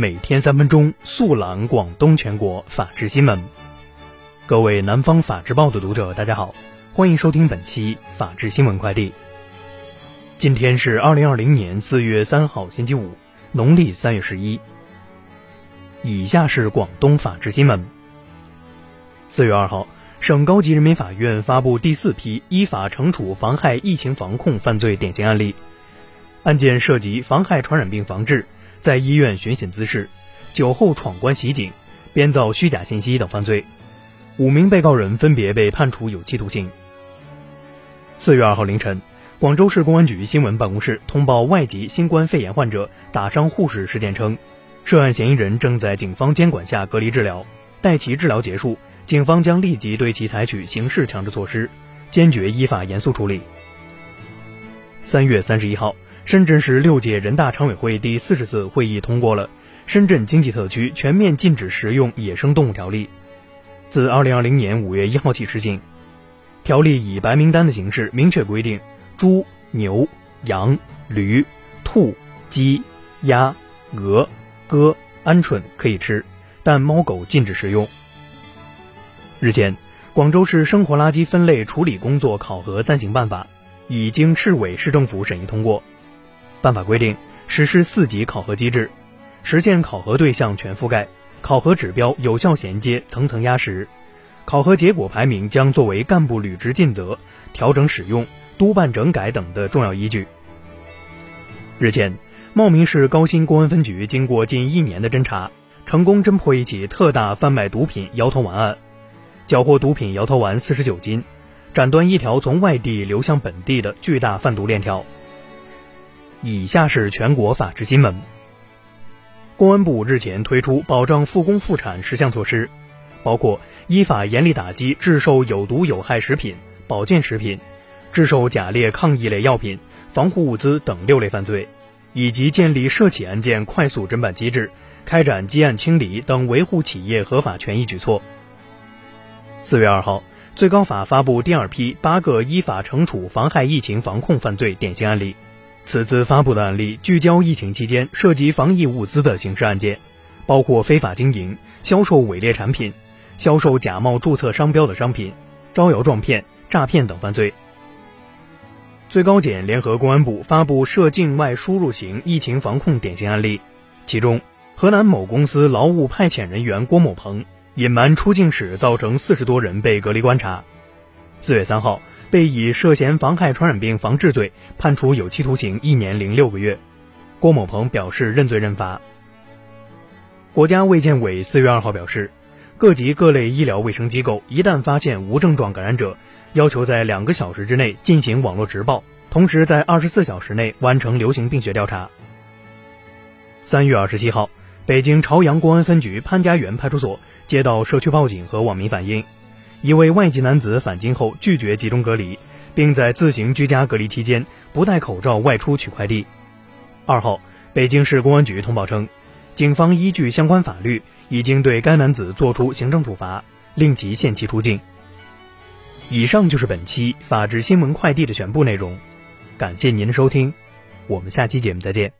每天三分钟速览广东全国法治新闻。各位南方法制报的读者，大家好，欢迎收听本期法治新闻快递。今天是二零二零年四月三号，星期五，农历三月十一。以下是广东法治新闻。四月二号，省高级人民法院发布第四批依法惩处妨害疫情防控犯罪典型案例，案件涉及妨害传染病防治。在医院寻衅滋事、酒后闯关袭警、编造虚假信息等犯罪，五名被告人分别被判处有期徒刑。四月二号凌晨，广州市公安局新闻办公室通报外籍新冠肺炎患者打伤护士事件称，涉案嫌疑人正在警方监管下隔离治疗，待其治疗结束，警方将立即对其采取刑事强制措施，坚决依法严肃处理。三月三十一号。深圳市六届人大常委会第四十次会议通过了《深圳经济特区全面禁止食用野生动物条例》，自二零二零年五月一号起施行。条例以白名单的形式明确规定，猪、牛、羊、驴、兔、鸡、鸭、鹅、鸽、鹌鹑可以吃，但猫狗禁止食用。日前，广州市生活垃圾分类处理工作考核暂行办法已经市委市政府审议通过。办法规定，实施四级考核机制，实现考核对象全覆盖，考核指标有效衔接，层层压实。考核结果排名将作为干部履职尽责、调整使用、督办整改等的重要依据。日前，茂名市高新公安分局经过近一年的侦查，成功侦破一起特大贩卖毒品摇头丸案，缴获毒品摇头丸四十九斤，斩断一条从外地流向本地的巨大贩毒链条。以下是全国法制新闻。公安部日前推出保障复工复产十项措施，包括依法严厉打击制售有毒有害食品、保健食品、制售假劣抗疫类药品、防护物资等六类犯罪，以及建立涉企案件快速侦办机制，开展积案清理等维护企业合法权益举措。四月二号，最高法发布第二批八个依法惩处妨害疫情防控犯罪典型案例。此次发布的案例聚焦疫情期间涉及防疫物资的刑事案件，包括非法经营、销售伪劣产品、销售假冒注册商标的商品、招摇撞骗、诈骗等犯罪。最高检联合公安部发布涉境外输入型疫情防控典型案例，其中，河南某公司劳务派遣人员郭某鹏隐瞒出境史，造成四十多人被隔离观察。四月三号。被以涉嫌妨害传染病防治罪判处有期徒刑一年零六个月，郭某鹏表示认罪认罚。国家卫健委四月二号表示，各级各类医疗卫生机构一旦发现无症状感染者，要求在两个小时之内进行网络直报，同时在二十四小时内完成流行病学调查。三月二十七号，北京朝阳公安分局潘家园派出所接到社区报警和网民反映。一位外籍男子返京后拒绝集中隔离，并在自行居家隔离期间不戴口罩外出取快递。二号，北京市公安局通报称，警方依据相关法律，已经对该男子作出行政处罚，令其限期出境。以上就是本期法治新闻快递的全部内容，感谢您的收听，我们下期节目再见。